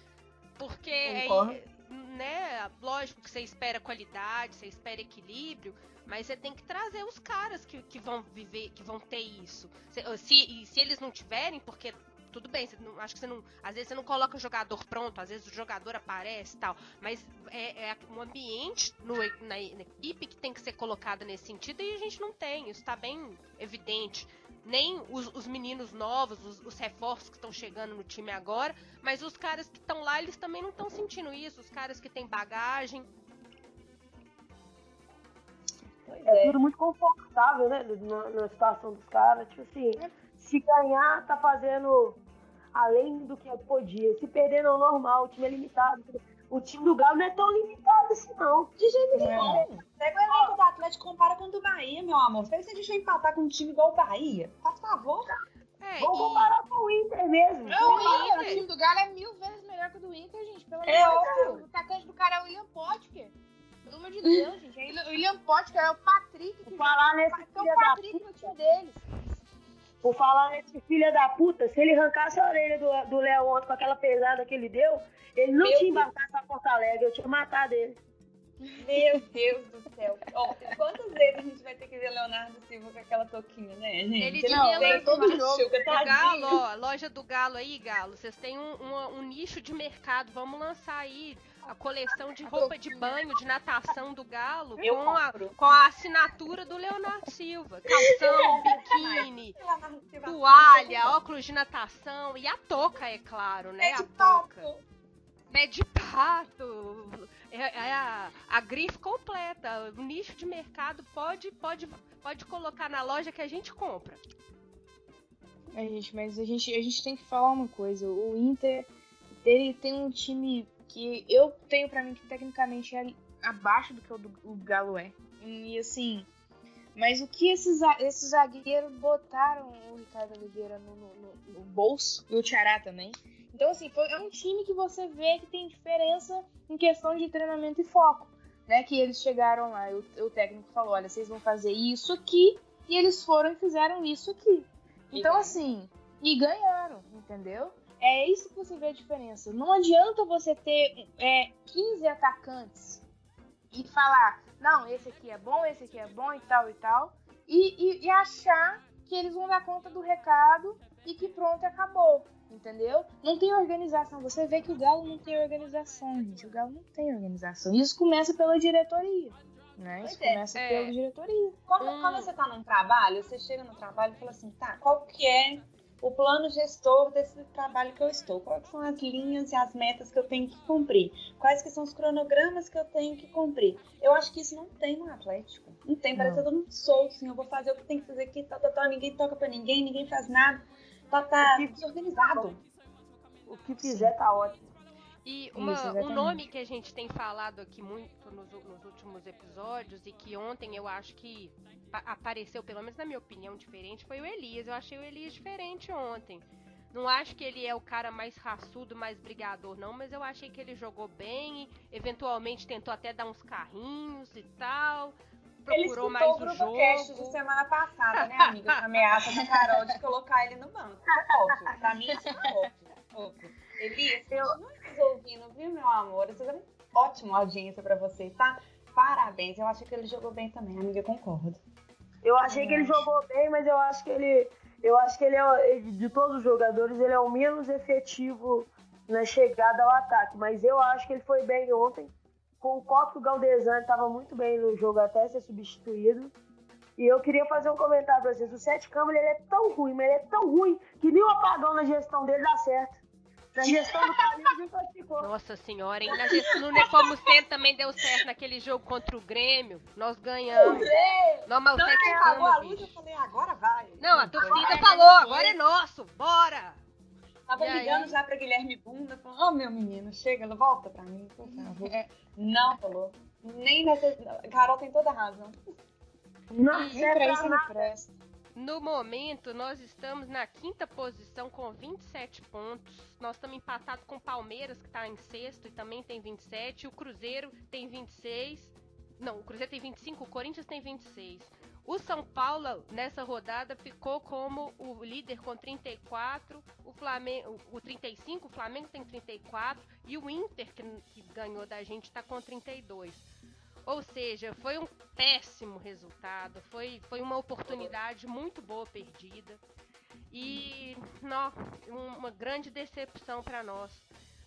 Porque aí- Concordo. né, lógico que você espera qualidade, você espera equilíbrio, mas você tem que trazer os caras que, que vão viver, que vão ter isso. Se, se, se eles não tiverem, porque tudo bem, não, acho que você não. Às vezes você não coloca o jogador pronto, às vezes o jogador aparece e tal. Mas é, é um ambiente no, na, na, equipe que tem que ser colocado nesse sentido e a gente não tem. Isso está bem evidente. Nem os, os meninos novos, os, os, reforços que estão chegando no time agora, mas os caras que estão lá, eles também não estão sentindo isso. Os caras que têm bagagem. É, é, tudo muito confortável, né? Na, na situação dos caras. Tipo assim, se ganhar, tá fazendo além do que podia. Se perder não é normal, o time é limitado. O time do Galo não é tão limitado assim, não. De jeito nenhum. Pega o elenco do Atlético compara com o do Bahia, meu amor. Se a gente vai empatar com um time igual o Bahia, faz favor. É, Vou comparar com o Inter mesmo. Não, o, Inter. o time do Galo é mil vezes melhor que o do Inter, gente. Pelo é amor de Deus. O atacante do cara é o William Potker. Pelo amor de Deus, gente. É o William Potker é o Patrick. Que falar nesse filho é o Patrick no time deles. Por falar nesse filho da puta, se ele arrancasse a orelha do, do Léo ontem com aquela pesada que ele deu, ele não Meu tinha embarcado pra Porto Alegre, eu tinha matado ele. Meu Deus do céu. Ó, quantas vezes a gente vai ter que ver Leonardo Silva com aquela toquinha, né, gente? Ele devia lançar todo jogo. Galo, ó, loja do Galo aí, Galo. Vocês têm um, um, um nicho de mercado. Vamos lançar aí a coleção de roupa de banho, de natação do Galo, com a, com a assinatura do Leonardo Silva. Calção, biquíni, toalha, óculos de natação e a touca, é claro, né? a touca. Pé de pato. É, é a, a grife completa. O nicho de mercado pode, pode, pode colocar na loja que a gente compra. É, gente, mas a gente, a gente tem que falar uma coisa. O Inter ele tem um time que eu tenho para mim que tecnicamente é abaixo do que o, do, o Galo é. E assim, mas o que esses, esses zagueiros botaram o Ricardo Oliveira no, no, no, bolso e o Tiará também. Então, assim, foi, é um time que você vê que tem diferença em questão de treinamento e foco. Né? Que eles chegaram lá, o, o técnico falou: olha, vocês vão fazer isso aqui, e eles foram e fizeram isso aqui. Então, assim, e ganharam, entendeu? É isso que você vê a diferença. Não adianta você ter é, 15 atacantes e falar, não, esse aqui é bom, esse aqui é bom e tal e tal, e, e, e achar que eles vão dar conta do recado e que pronto, acabou. Entendeu? Não tem organização. Você vê que o Galo não tem organização, gente. O Galo não tem organização. Isso começa pela diretoria. Né? Isso é, começa é. pela diretoria. Quando, hum. quando você tá num trabalho, você chega no trabalho e fala assim, tá, qual que é o plano gestor desse trabalho que eu estou, quais são as linhas e as metas que eu tenho que cumprir, quais que são os cronogramas que eu tenho que cumprir. Eu acho que isso não tem no Atlético. Não tem, parece não. todo mundo solto, assim, eu vou fazer o que tem que fazer aqui, tá, tá, tá, ninguém toca para ninguém, ninguém faz nada, tá, tá desorganizado. O que fizer tá ótimo. E uma, Isso, um nome que a gente tem falado aqui muito nos, nos últimos episódios e que ontem eu acho que apareceu, pelo menos na minha opinião, diferente, foi o Elias. Eu achei o Elias diferente ontem. Não acho que ele é o cara mais raçudo, mais brigador, não, mas eu achei que ele jogou bem e eventualmente tentou até dar uns carrinhos e tal. Procurou ele mais o, o grupo jogo. cast de semana passada, né, amiga? A ameaça da Carol de colocar ele no banco. Óbvio. Pra mim, isso é óbvio. óbvio. Elias, eu... ouvindo, viu, meu amor? Isso é uma ótima audiência pra você, tá? Parabéns. Eu acho que ele jogou bem também, amiga, concordo. Eu achei que ele jogou bem, mas eu acho que ele. Eu acho que ele é. De todos os jogadores, ele é o menos efetivo na chegada ao ataque. Mas eu acho que ele foi bem ontem. Concordo que o Galdesani estava muito bem no jogo até ser substituído. E eu queria fazer um comentário pra vocês. O Sete Câmara ele é tão ruim, mas ele é tão ruim que nem o apagão na gestão dele dá certo. Na gestão do não classificou. Nossa senhora, hein? Na gestão, no Nepomuceno também deu certo naquele jogo contra o Grêmio. Nós ganhamos. Normal então, Sete apagou a luz, eu falei, agora vai. Não, a torcida falou, agora é nosso, bora! Tava e ligando aí? já pra Guilherme Bunda, falando, oh meu menino, chega, volta pra mim, por favor. É, não falou. Nem nessa. Carol tem toda a razão. Não, não presta, não presta. No momento, nós estamos na quinta posição com 27 pontos. Nós estamos empatados com o Palmeiras, que está em sexto e também tem 27. O Cruzeiro tem 26. Não, o Cruzeiro tem 25, o Corinthians tem 26. O São Paulo, nessa rodada, ficou como o líder com 34, o Flamengo, o 35, o Flamengo tem 34 e o Inter, que, que ganhou da gente, está com 32. Ou seja, foi um péssimo resultado, foi, foi uma oportunidade muito boa perdida e não, uma grande decepção para nós.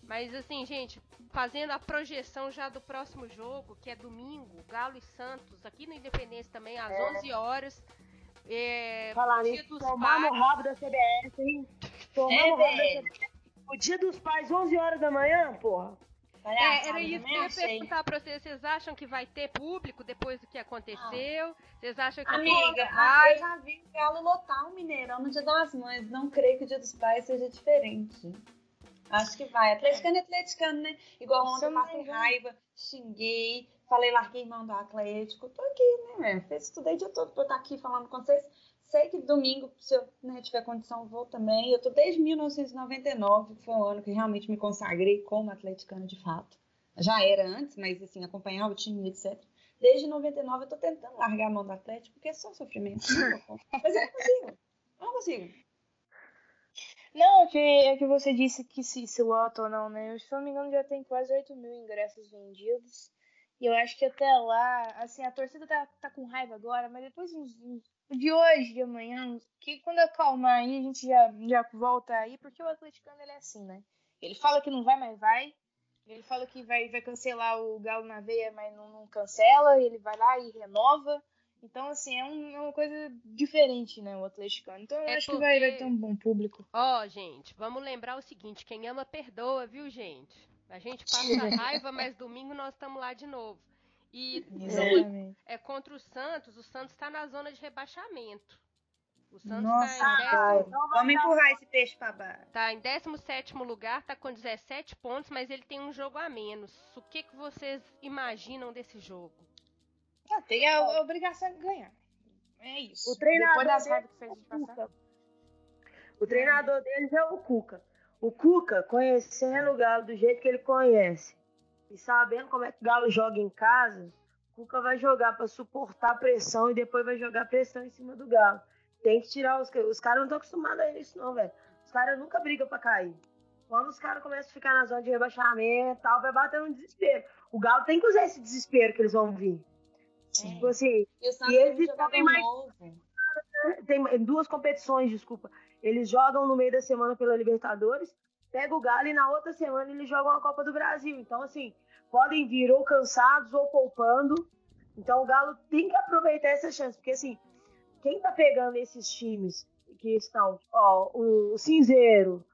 Mas assim, gente, fazendo a projeção já do próximo jogo, que é domingo, Galo e Santos, aqui no Independência também, às é. 11 horas. É, Falar nisso, tomar no rabo da CBS, hein? Tomar é, no rabo da CBS. O dia dos pais, 11 horas da manhã, porra. É, era isso que eu ia perguntar pra vocês. Vocês acham que vai ter público depois do que aconteceu? Vocês acham que Amiga, vai? eu já vi o Galo lotar o Mineirão no Dia das Mães. Não creio que o Dia dos Pais seja diferente. Acho que vai. Atleticano é atleticano, né? Igual ontem eu passei raiva, xinguei, falei, larguei mão do Atlético. Tô aqui, né? Estudei o dia todo pra estar aqui falando com vocês. Sei que domingo, se eu né, tiver condição, vou também. Eu tô desde 1999, que foi o ano que realmente me consagrei como atleticano de fato. Já era antes, mas assim, acompanhava o time, etc. Desde 99 eu tô tentando largar a mão do Atlético, porque é só sofrimento. mas eu não consigo. Eu não consigo. Não, é que, é que você disse que se, se lota ou não, né? Eu, se não me engano, já tem quase 8 mil ingressos vendidos. E eu acho que até lá, assim, a torcida tá, tá com raiva agora, mas depois uns, uns, de hoje, de amanhã, que quando acalmar aí, a gente já, já volta aí, porque o atleticano ele é assim, né? Ele fala que não vai, mas vai. Ele fala que vai, vai cancelar o Galo na veia, mas não, não cancela. Ele vai lá e renova. Então, assim, é, um, é, uma coisa diferente, né, o atleticano. Então, eu é acho porque... que vai, vai ter um bom público. Ó, oh, gente, vamos lembrar o seguinte: quem ama, perdoa, viu, gente? A gente passa raiva, mas domingo nós estamos lá de novo. E é contra o Santos, o Santos está na zona de rebaixamento. O Santos Nossa, tá em décimo... Vamos empurrar esse peixe para baixo. Tá em 17 lugar, tá com 17 pontos, mas ele tem um jogo a menos. O que, que vocês imaginam desse jogo? Ah, tem a, a, obrigação de ganhar. É isso. O treinador Depois das raivas que fez de passar. O treinador deles é o Cuca. O Cuca, conhecendo o Galo do jeito que ele conhece e sabendo como é que o Galo joga em casa, o Cuca vai jogar para suportar a pressão e depois vai jogar pressão em cima do Galo. Tem que tirar os. Os caras não estão acostumados a isso, não, velho. Os caras nunca brigam para cair. Quando os caras começam a ficar na zona de rebaixamento tal, vai bater um desespero. O Galo tem que usar esse desespero que eles vão vir. Tipo assim. E, e eles também mais. Tem duas competições, desculpa. Eles jogam no meio da semana pela Libertadores, pega o Galo e na outra semana eles jogam a Copa do Brasil. Então, assim, podem vir ou cansados ou poupando. Então o Galo tem que aproveitar essa chance, porque assim, quem tá pegando esses times que estão, ó, o Cinzeiro,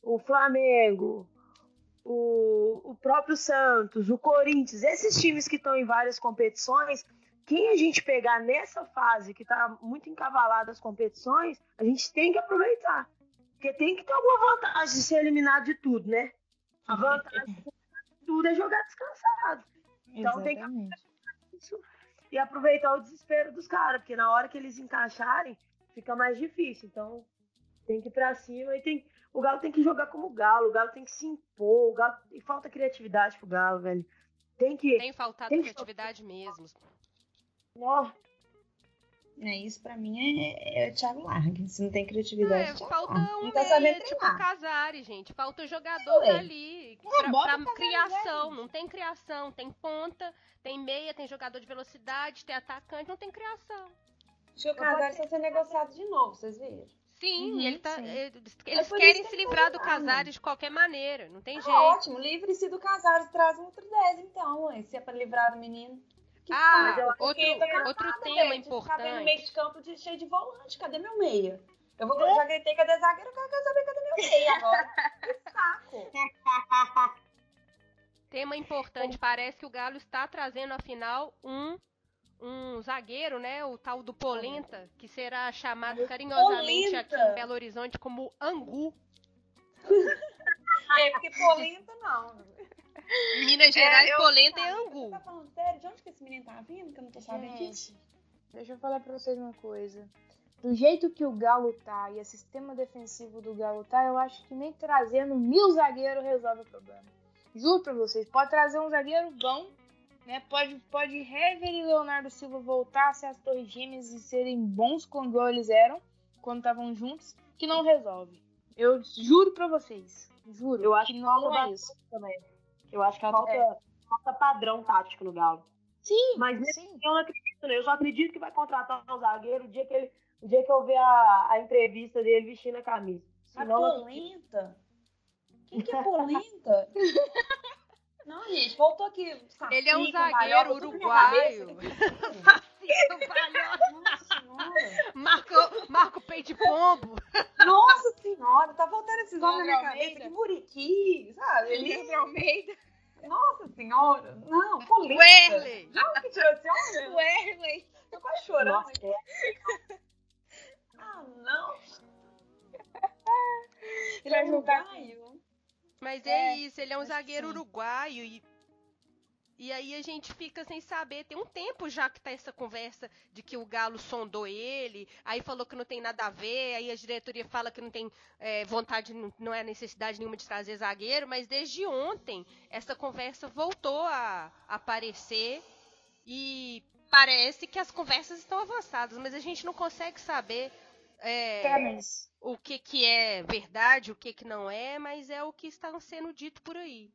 o Flamengo, o, o próprio Santos, o Corinthians, esses times que estão em várias competições, quem a gente pegar nessa fase que está muito encavalada as competições, a gente tem que aproveitar. Porque tem que ter alguma vantagem de ser eliminado de tudo, né? A vantagem de tudo é jogar descansado. Então Exatamente. tem que aproveitar isso e aproveitar o desespero dos caras, porque na hora que eles encaixarem, fica mais difícil. Então tem que ir pra cima e tem. O Galo tem que jogar como Galo, o Galo tem que se impor, o Galo... e falta criatividade pro Galo, velho. Tem que. Tem faltado tem criatividade que... mesmo. Ó. É, isso pra mim é, é, é Thiago Largue. Se não tem criatividade. É, falta um não tá meia, tipo o Casares, gente. Falta jogador é. ali. Pra, pra criação. Não tem criação. Tem ponta, tem meia, tem jogador de velocidade, tem atacante, não tem criação. Acho que o Casares está sendo negociado de novo, vocês viram? Sim, uhum, ele tá, sim. eles querem se livrar do Casares de qualquer maneira, não tem ah, jeito. Ótimo, livre-se do Casares, traz um outro 10 então, se é para livrar o menino. Que ah, outro, outro tema importante. Tá vendo meio de campo de, cheio de volante. Cadê meu meia? Eu vou, é? já gritei cadê zagueiro, eu quero saber cadê meu meia agora. que saco. Tema importante, parece que o Galo está trazendo afinal um um zagueiro, né, o tal do Polenta, que será chamado carinhosamente Polenta. aqui em Belo Horizonte como Angu. é, porque Polenta não. Minas Gerais, é, eu, polenta é angu. Você tá falando sério? De onde que esse menino tá vindo? Que eu não tô sabendo disso. Deixa eu falar pra vocês uma coisa. Do jeito que o Galo tá e o sistema defensivo do Galo tá, eu acho que nem trazendo mil zagueiros resolve o problema. Juro pra vocês, pode trazer um zagueiro bom, Né? Pode, pode Hever e Leonardo Silva voltar a ser as Torres Gêmeas e serem bons quando eles eram, quando estavam juntos, que não resolve. Eu juro pra vocês. Juro. Eu acho que que não é isso. também. Eu acho que falta, É. falta padrão tático no Galo. Sim, Mas nesse sim. eu não acredito, né? Eu só acredito que vai contratar um zagueiro o dia que, ele, o dia que eu ver a, a entrevista dele vestindo a camisa. Senão, acredito. polenta? Quem que é polenta? Não, gente, voltou aqui. Ele é um zagueiro minha uruguaio. senhora. Marco, Marco Peito de Pombo. Nossa senhora, tá voltando esses nomes na minha Leandro cabeça. Almeida. Que muriqui, sabe? Ele... Leandro Almeida. Nossa senhora. Não, polenta. Werley. Já que tirou esse homem? O Erley. Tô quase chorando. Nossa, é. Ah, não. Ele vai jogar. uruguaio. Mas é, É, isso, ele é um zagueiro sim. uruguaio e, e aí a gente fica sem saber. Tem um tempo já que tá essa conversa de que o Galo sondou ele, aí falou que não tem nada a ver, aí a diretoria fala que não tem é, vontade, não- é necessidade nenhuma de trazer zagueiro, mas desde ontem essa conversa voltou a aparecer e parece que as conversas estão avançadas, mas a gente não consegue saber. é, mas o que, que é verdade, o que, que não é, mas é o que está sendo dito por aí.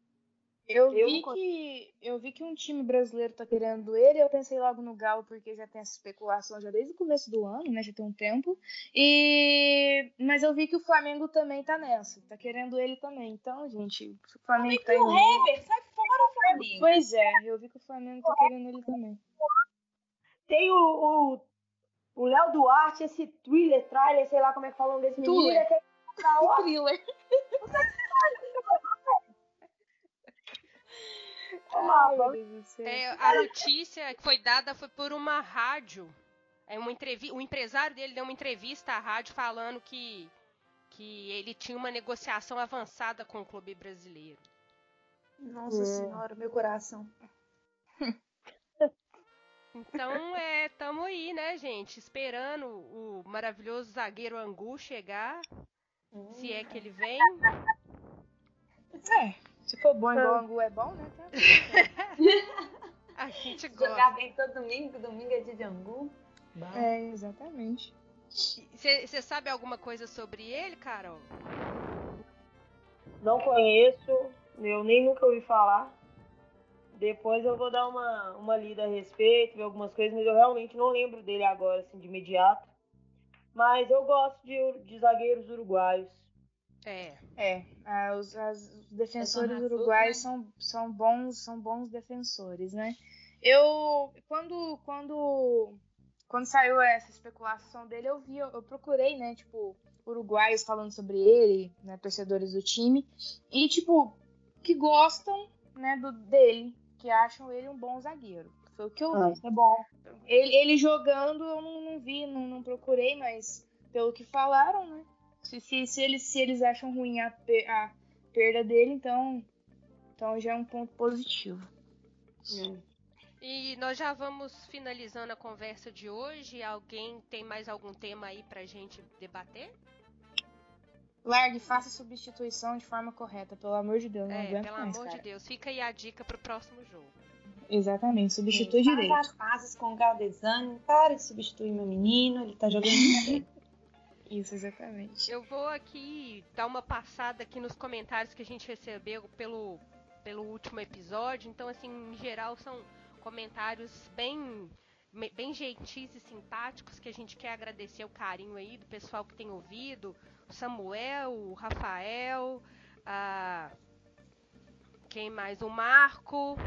Eu, Eu vi que eu vi que um time brasileiro tá querendo ele, eu pensei logo no Galo porque já tem essa especulação já desde o começo do ano, né, já tem um tempo. E mas eu vi que o Flamengo também tá nessa, tá querendo ele também. Então, gente, o Flamengo tá E o indo... Hever, sai fora, Flamengo. Pois é, eu vi que o Flamengo tá querendo ele também. Tem o, o, o Léo Duarte, esse thriller, trailer, sei lá como é que falam desse menino. Thriller. O o- thriller. Ah, Ai, meu Deus do céu. É, a notícia que foi dada foi por uma rádio. É uma entrevi o empresário dele deu uma entrevista à rádio falando que, que ele tinha uma negociação avançada com o clube brasileiro. Nossa É. senhora, meu coração. Então, é, tamo aí, né, gente? Esperando o maravilhoso zagueiro Angu chegar, se é que ele vem. É, se for bom igual o Angu é bom, né? Tá. A gente gosta. Jogar bem todo domingo, domingo é dia de angu. É, exatamente. Você sabe alguma coisa sobre ele, Carol? Não conheço, eu nem nunca ouvi falar. Depois eu vou dar uma, uma lida a respeito, ver algumas coisas, mas eu realmente não lembro dele agora, assim, de imediato. Mas eu gosto de, de zagueiros uruguaios. É. É, ah, os, as- os defensores Zona Sul, uruguaios né? são, são bons, são bons defensores, né? Eu quando quando quando saiu essa especulação dele, eu vi, eu, eu procurei, né, tipo, uruguaios falando sobre ele, né, torcedores do time, e tipo, que gostam, né, do dele, que acham ele um bom zagueiro. Foi o que eu Ah, vi. é bom. Ele, ele jogando eu não, não vi, não, não procurei, mas pelo que falaram, né? Se, se, se, eles, se eles acham ruim a, a perda dele, então, então já é um ponto positivo. E nós já vamos finalizando a conversa de hoje. Alguém tem mais algum tema aí pra gente debater? Largue, faça a substituição de forma correta, pelo amor de Deus, não é, pelo mais, amor cara. de Deus. Fica aí a dica pro próximo jogo. Exatamente, substitui Faz direito. as pazes com o Galdesani. Para de substituir meu menino, ele tá jogando muito bem. Isso, exatamente. Eu vou aqui dar uma passada aqui nos comentários que a gente recebeu pelo, pelo último episódio. Então, assim, em geral, são comentários bem, bem gentis e simpáticos que a gente quer agradecer o carinho aí do pessoal que tem ouvido. O Samuel, o Rafael, a... quem mais? O Marco.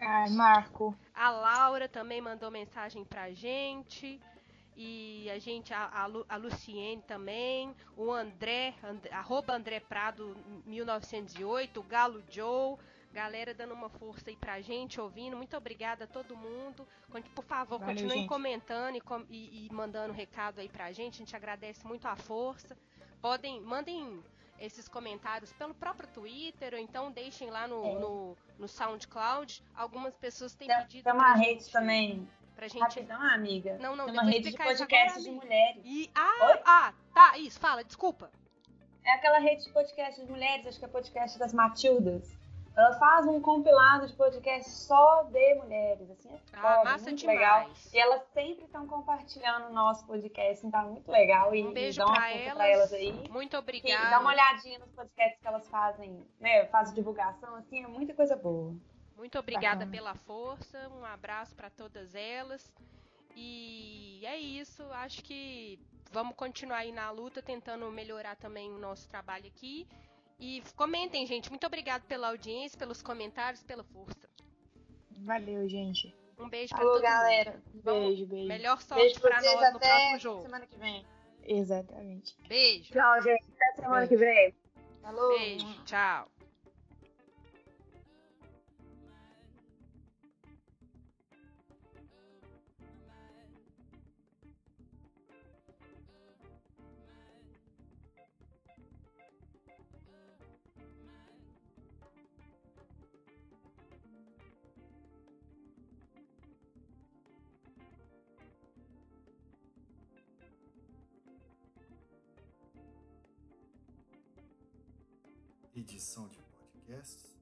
Ai, Marco. A Laura também mandou mensagem pra gente. E a gente, a, a, Lu- a Luciene também. O André, and, arroba André Prado 1908. O Galo Joe. Galera dando uma força aí pra gente, ouvindo. Muito obrigada a todo mundo. Por favor, Valeu, continuem gente. comentando e, com- e- e mandando recado aí pra gente. A gente agradece muito a força. Podem, mandem esses comentários pelo próprio Twitter, ou então deixem lá no, É. no, no SoundCloud. Algumas pessoas têm Tem, pedido tem pra uma gente, rede também. Pra gente. Rapidão, amiga. Não, não, tem uma rede de podcast de mulheres. E, ah, ah, tá, isso, fala, desculpa. É aquela rede de podcast de mulheres, acho que é podcast das Matildas. Ela faz um compilado de podcast só de mulheres, assim, é Ah, foda, massa muito demais. legal. E elas sempre estão compartilhando o nosso podcast, então tá muito legal. E, Um beijo e dá uma pra elas. pra elas aí. Muito E obrigada. dá uma olhadinha nos podcasts que elas fazem, né? Fazem divulgação, assim, é muita coisa boa. Muito obrigada Bacana. pela força. Um abraço para todas elas. E é isso. Acho que vamos continuar aí na luta, tentando melhorar também o nosso trabalho aqui. E comentem, gente. Muito obrigada pela audiência, pelos comentários, pela força. Valeu, gente. Um beijo para Falou, todo galera. mundo. Vamos- Beijo, beijo. Melhor sorte Beijo pra para vocês nós no até próximo jogo. semana que vem. Exatamente. Beijo. Tchau, gente. Até semana que vem. Falou. Beijo. Tchau. Edição de podcasts